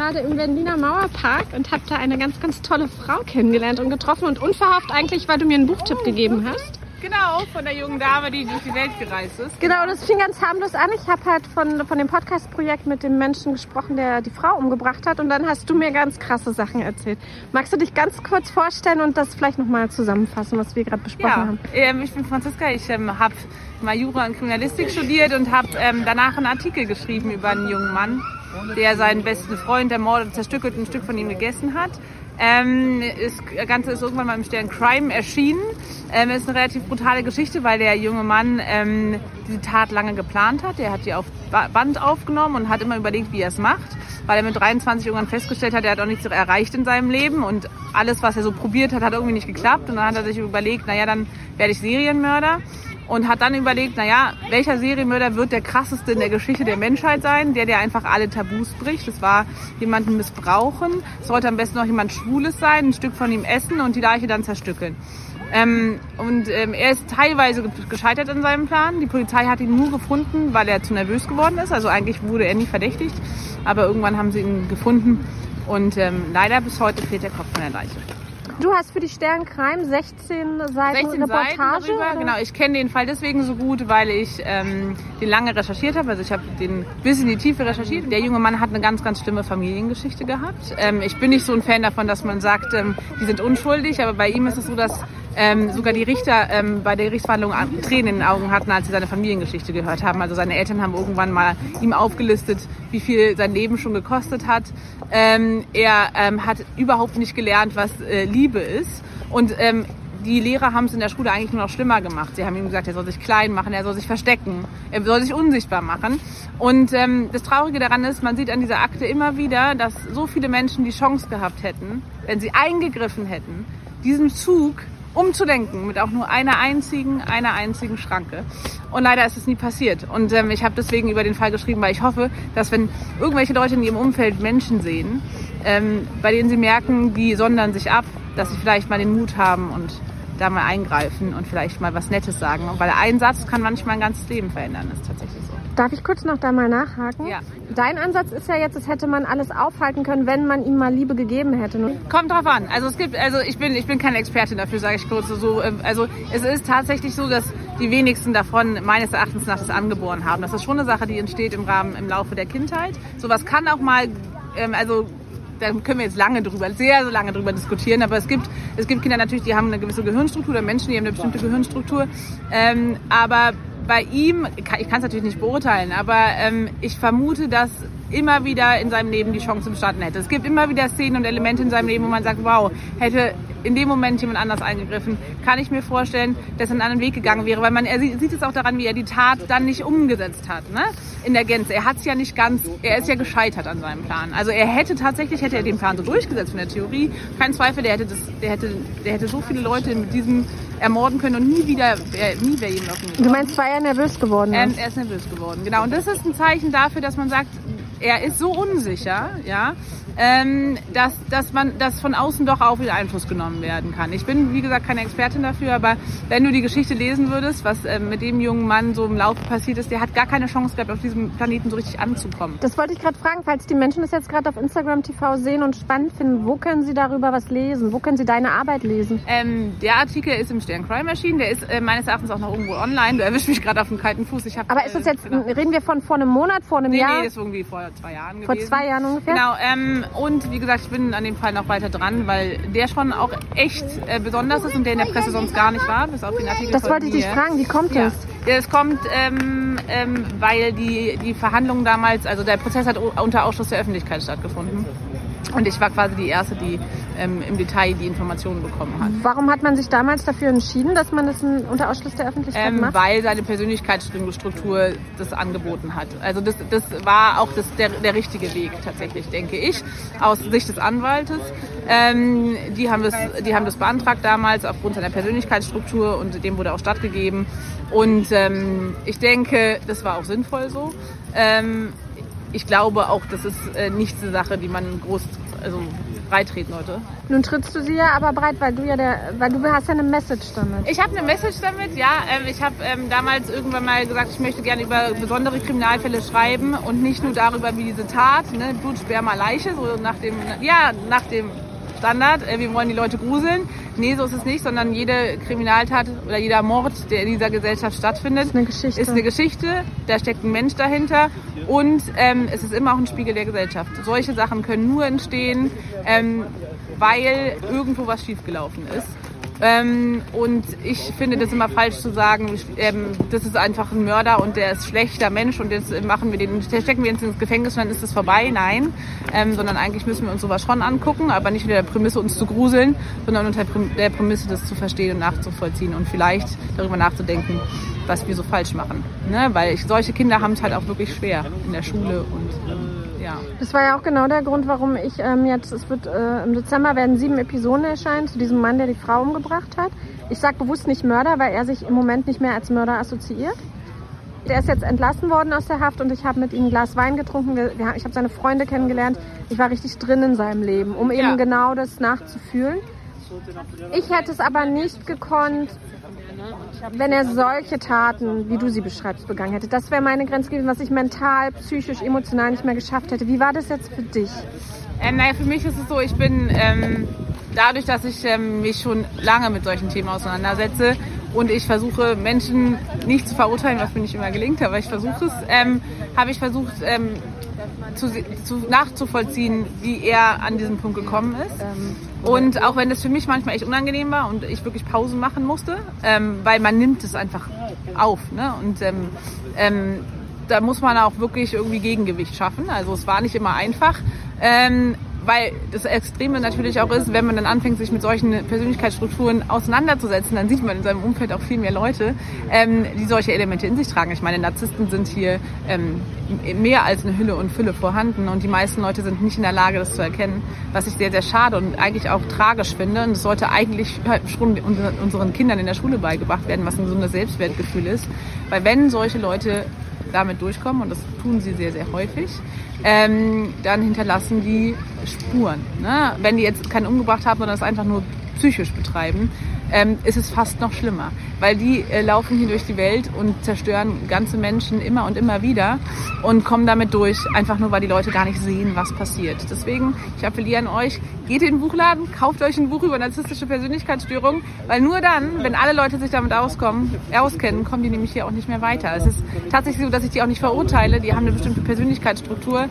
gerade im Berliner Mauerpark und habe da eine ganz, ganz tolle Frau kennengelernt und getroffen und unverhofft eigentlich, weil du mir einen Buchtipp gegeben hast. Genau, von der jungen Dame, die durch die Welt gereist ist. Genau, das fing ganz harmlos an. Ich habe halt von, von dem Podcast-Projekt mit dem Menschen gesprochen, der die Frau umgebracht hat. Und dann hast du mir ganz krasse Sachen erzählt. Magst du dich ganz kurz vorstellen und das vielleicht nochmal zusammenfassen, was wir gerade besprochen Ja, haben? ähm, ich bin Franziska. Ich ähm, habe mal Jura und Kriminalistik studiert und habe ähm, danach einen Artikel geschrieben über einen jungen Mann, der seinen besten Freund ermordet, zerstückelt und ein Stück von ihm gegessen hat. Ähm, das Ganze ist irgendwann mal im Stern Crime erschienen. Ähm, ist eine relativ brutale Geschichte, weil der junge Mann ähm, diese Tat lange geplant hat. Er hat die auf Ba- Band aufgenommen und hat immer überlegt, wie er es macht, weil er mit 23 irgendwann festgestellt hat, er hat auch nichts erreicht in seinem Leben und alles, was er so probiert hat, hat irgendwie nicht geklappt. Und dann hat er sich überlegt, naja, dann werde ich Serienmörder und hat dann überlegt, naja, welcher Serienmörder wird der krasseste in der Geschichte der Menschheit sein, der, der einfach alle Tabus bricht. Das war jemanden missbrauchen, es sollte am besten noch jemand Schwules sein, ein Stück von ihm essen und die Leiche dann zerstückeln. Ähm, und ähm, er ist teilweise ge- gescheitert an seinem Plan. Die Polizei hat ihn nur gefunden, weil er zu nervös geworden ist. Also eigentlich wurde er nie verdächtigt, aber irgendwann haben sie ihn gefunden und ähm, leider bis heute fehlt der Kopf von der Leiche. Du hast für die Stern Crime 16 Seiten 16 Reportage. Seiten darüber. Genau, ich kenne den Fall deswegen so gut, weil ich ähm, den lange recherchiert habe. Also ich habe den bis in die Tiefe recherchiert. Der junge Mann hat eine ganz, ganz schlimme Familiengeschichte gehabt. Ähm, ich bin nicht so ein Fan davon, dass man sagt, ähm, die sind unschuldig, aber bei ihm ist es so, dass ähm, sogar die Richter ähm, bei der Gerichtsverhandlung an- Tränen in den Augen hatten, als sie seine Familiengeschichte gehört haben. Also seine Eltern haben irgendwann mal ihm aufgelistet, wie viel sein Leben schon gekostet hat. Ähm, er ähm, hat überhaupt nicht gelernt, was äh, Liebe ist. Und ähm, die Lehrer haben es in der Schule eigentlich nur noch schlimmer gemacht. Sie haben ihm gesagt, er soll sich klein machen, er soll sich verstecken, er soll sich unsichtbar machen. Und ähm, das Traurige daran ist, man sieht an dieser Akte immer wieder, dass so viele Menschen die Chance gehabt hätten, wenn sie eingegriffen hätten, diesen Zug umzulenken mit auch nur einer einzigen, einer einzigen Schranke. Und leider ist es nie passiert. Und ähm, ich habe deswegen über den Fall geschrieben, weil ich hoffe, dass wenn irgendwelche Leute in ihrem Umfeld Menschen sehen, ähm, bei denen sie merken, die sondern sich ab, dass sie vielleicht mal den Mut haben und da mal eingreifen und vielleicht mal was Nettes sagen. Weil ein Satz kann manchmal ein ganzes Leben verändern, ist tatsächlich so. Darf ich kurz noch da mal nachhaken? Ja. Dein Ansatz ist ja jetzt, es hätte man alles aufhalten können, wenn man ihm mal Liebe gegeben hätte. Kommt drauf an. Also es gibt, also ich bin, ich bin keine Expertin dafür, sage ich kurz so. ähm, Also es ist tatsächlich so, dass die wenigsten davon meines Erachtens nach das angeboren haben. Das ist schon eine Sache, die entsteht im Rahmen, im Laufe der Kindheit. Sowas kann auch mal, ähm, also da können wir jetzt lange drüber, sehr, sehr lange drüber diskutieren. Aber es gibt, es gibt Kinder natürlich, die haben eine gewisse Gehirnstruktur, oder Menschen, die haben eine bestimmte Gehirnstruktur. Ähm, aber bei ihm, ich kann es natürlich nicht beurteilen, aber ähm, ich vermute, dass immer wieder in seinem Leben die Chance bestanden hätte. Es gibt immer wieder Szenen und Elemente in seinem Leben, wo man sagt, wow, hätte in dem Moment jemand anders eingegriffen, kann ich mir vorstellen, dass er einen anderen Weg gegangen wäre, weil man er sieht, es auch daran, wie er die Tat dann nicht umgesetzt hat, ne? In der Gänze. Er hat es ja nicht ganz, er ist ja gescheitert an seinem Plan. Also er hätte tatsächlich hätte er den Plan so durchgesetzt von der Theorie, kein Zweifel, der hätte das, der hätte, der hätte so viele Leute mit diesem ermorden können und nie wieder, wär, nie wäre ihm ihn Du meinst, weil er nervös geworden ähm, ist? er ist nervös geworden, genau. Und das ist ein Zeichen dafür, dass man sagt, er ist so unsicher, ja, ähm, dass, dass man, dass von außen doch auch wieder Einfluss genommen werden kann. Ich bin, wie gesagt, keine Expertin dafür, aber wenn du die Geschichte lesen würdest, was ähm, mit dem jungen Mann so im Laufe passiert ist, der hat gar keine Chance gehabt, auf diesem Planeten so richtig anzukommen. Das wollte ich gerade fragen, falls die Menschen das jetzt gerade auf Instagram TV sehen und spannend finden, wo können sie darüber was lesen? Wo können sie deine Arbeit lesen? Ähm, der Artikel ist im Stern Crime erschienen, der ist äh, meines Erachtens auch noch irgendwo online. Du erwischst mich gerade auf dem kalten Fuß. Ich hab, Aber ist das äh, jetzt, genau. reden wir von vor einem Monat, vor einem Nee, Jahr? nee, das ist irgendwie vor zwei Jahren vor gewesen. zwei Jahren ungefähr? Genau, ähm, und wie gesagt, ich bin an dem Fall noch weiter dran, weil der schon auch echt äh, besonders ist und der in der Presse sonst gar nicht war, bis auf den Artikel Das wollte ich dich fragen, wie kommt Ja, das? es kommt, ähm, ähm, weil die, die Verhandlungen damals, also der Prozess hat unter Ausschluss der Öffentlichkeit stattgefunden. Und ich war quasi die Erste, die ähm, im Detail die Informationen bekommen hat. Warum hat man sich damals dafür entschieden, dass man das unter Ausschluss der Öffentlichkeit Ähm, macht? weil seine Persönlichkeitsstruktur das angeboten hat. Also das, das war auch das, der, der richtige Weg tatsächlich, denke ich, aus Sicht des Anwaltes. Ähm, die, haben das, die haben das beantragt damals aufgrund seiner Persönlichkeitsstruktur und dem wurde auch stattgegeben. Und ähm, ich denke, das war auch sinnvoll so. Ähm, ich glaube auch, das ist äh, nicht eine Sache, die man groß also breit treten sollte. Nun trittst du sie ja aber breit, weil du ja der, weil du hast ja eine Message damit. Ich habe eine Message damit, ja. Ähm, ich habe ähm, damals irgendwann mal gesagt, ich möchte gerne über besondere Kriminalfälle schreiben und nicht nur darüber, wie diese Tat, ne, Blut, Sperma, Leiche, so nach dem, ja, nach dem Standard, äh, wir wollen die Leute gruseln. Nee, so ist es nicht, sondern jede Kriminaltat oder jeder Mord, der in dieser Gesellschaft stattfindet, ist eine Geschichte. Ist eine Geschichte. Da steckt ein Mensch dahinter und ähm, es ist immer auch ein Spiegel der Gesellschaft. Solche Sachen können nur entstehen, ähm, weil irgendwo was schiefgelaufen ist. Ähm, und ich finde das immer falsch zu sagen, ähm, das ist einfach ein Mörder und der ist schlechter Mensch und jetzt machen wir den, stecken wir ins Gefängnis und dann ist es vorbei. Nein, ähm, sondern eigentlich müssen wir uns sowas schon angucken, aber nicht unter der Prämisse uns zu gruseln, sondern unter der Prämisse das zu verstehen und nachzuvollziehen und vielleicht darüber nachzudenken, was wir so falsch machen. Ne? Weil ich, solche Kinder haben es halt auch wirklich schwer in der Schule und ja. Das war ja auch genau der Grund, warum ich ähm, jetzt, es wird äh, im Dezember werden sieben Episoden erscheinen zu diesem Mann, der die Frau umgebracht hat. Ich sage bewusst nicht Mörder, weil er sich im Moment nicht mehr als Mörder assoziiert. Der ist jetzt entlassen worden aus der Haft und ich habe mit ihm ein Glas Wein getrunken. Ich habe seine Freunde kennengelernt. Ich war richtig drin in seinem Leben, um eben ja. genau das nachzufühlen. Ich hätte es aber nicht gekonnt, wenn er solche Taten, wie du sie beschreibst, begangen hätte. Das wäre meine Grenze gewesen, was ich mental, psychisch, emotional nicht mehr geschafft hätte. Wie war das jetzt für dich? Ähm, naja, für mich ist es so, ich bin ähm, dadurch, dass ich ähm, mich schon lange mit solchen Themen auseinandersetze und ich versuche Menschen nicht zu verurteilen, was mir nicht immer gelingt, aber ich versuche es, ähm, habe ich versucht, ähm, zu, zu, nachzuvollziehen, wie er an diesen Punkt gekommen ist. Und auch wenn es für mich manchmal echt unangenehm war und ich wirklich Pausen machen musste, ähm, weil man nimmt es einfach auf. Ne? Und ähm, ähm, da muss man auch wirklich irgendwie Gegengewicht schaffen. Also es war nicht immer einfach. Ähm, weil das Extreme natürlich auch ist, wenn man dann anfängt, sich mit solchen Persönlichkeitsstrukturen auseinanderzusetzen, dann sieht man in seinem Umfeld auch viel mehr Leute, ähm, die solche Elemente in sich tragen. Ich meine, Narzissten sind hier ähm, mehr als eine Hülle und Fülle vorhanden und die meisten Leute sind nicht in der Lage, das zu erkennen, was ich sehr, sehr schade und eigentlich auch tragisch finde. Und es sollte eigentlich schon unseren Kindern in der Schule beigebracht werden, was ein gesundes Selbstwertgefühl ist. Weil wenn solche Leute damit durchkommen, und das tun sie sehr, sehr häufig, ähm, dann hinterlassen die Spuren. Ne? Wenn die jetzt keinen umgebracht haben, sondern es einfach nur psychisch betreiben, ähm, ist es fast noch schlimmer, weil die äh, laufen hier durch die Welt und zerstören ganze Menschen immer und immer wieder und kommen damit durch, einfach nur, weil die Leute gar nicht sehen, was passiert. Deswegen, ich appelliere an euch, geht in den Buchladen, kauft euch ein Buch über narzisstische Persönlichkeitsstörungen, weil nur dann, wenn alle Leute sich damit auskommen, auskennen, kommen die nämlich hier auch nicht mehr weiter. Es ist tatsächlich so, dass ich die auch nicht verurteile, die haben eine bestimmte Persönlichkeitsstruktur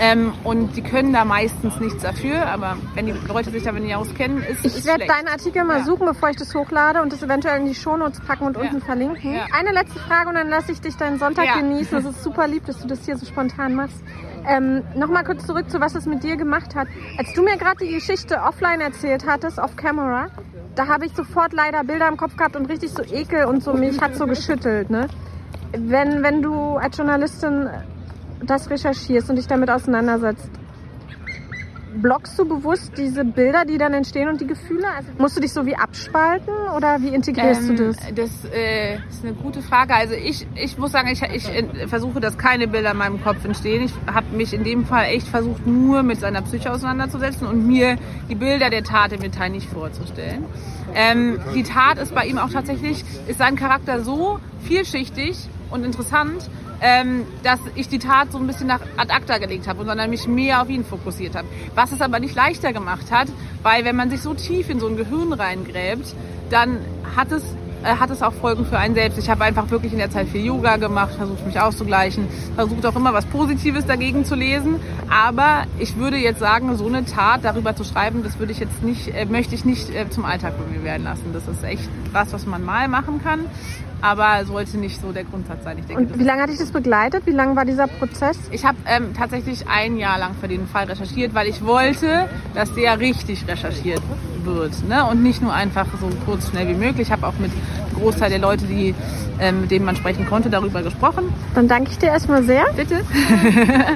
ähm, und die können da meistens nichts dafür, aber wenn die Leute sich damit nicht auskennen, ist es Ich werde deinen Artikel mal ja. suchen, bevor ich das das hochlade und das eventuell in die Shownotes packen und ja. unten verlinken. Ja. Eine letzte Frage und dann lasse ich dich deinen Sonntag ja. genießen. Es ist super lieb, dass du das hier so spontan machst. Ähm, Nochmal kurz zurück zu was es mit dir gemacht hat. Als du mir gerade die Geschichte offline erzählt hattest, off camera, da habe ich sofort leider Bilder im Kopf gehabt und richtig so Ekel und so mich hat so geschüttelt. Ne? Wenn, wenn du als Journalistin das recherchierst und dich damit auseinandersetzt, blockst du bewusst diese Bilder, die dann entstehen und die Gefühle? Also musst du dich so wie abspalten oder wie integrierst ähm, du das? Das äh, ist eine gute Frage. Also ich, ich muss sagen, ich, ich äh, versuche, dass keine Bilder in meinem Kopf entstehen. Ich habe mich in dem Fall echt versucht, nur mit seiner Psyche auseinanderzusetzen und mir die Bilder der Tat im Detail nicht vorzustellen. Ähm, die Tat ist bei ihm auch tatsächlich, ist sein Charakter so vielschichtig und interessant, ähm, dass ich die Tat so ein bisschen nach ad acta gelegt habe, sondern mich mehr auf ihn fokussiert habe. Was es aber nicht leichter gemacht hat, weil wenn man sich so tief in so ein Gehirn reingräbt, dann hat es äh, hat es auch Folgen für einen selbst. Ich habe einfach wirklich in der Zeit viel Yoga gemacht, versucht mich auszugleichen, versucht auch immer was Positives dagegen zu lesen. Aber ich würde jetzt sagen, so eine Tat darüber zu schreiben, das würde ich jetzt nicht, äh, möchte ich nicht äh, zum Alltag bei mir werden lassen. Das ist echt was, was man mal machen kann aber sollte nicht so der Grundsatz sein. Ich denke, und wie lange hat dich das begleitet? Wie lange war dieser Prozess? Ich habe ähm, tatsächlich ein Jahr lang für den Fall recherchiert, weil ich wollte, dass der richtig recherchiert wird ne? und nicht nur einfach so kurz, schnell wie möglich. Ich habe auch mit einem Großteil der Leute, die, ähm, mit denen man sprechen konnte, darüber gesprochen. Dann danke ich dir erstmal sehr. Bitte.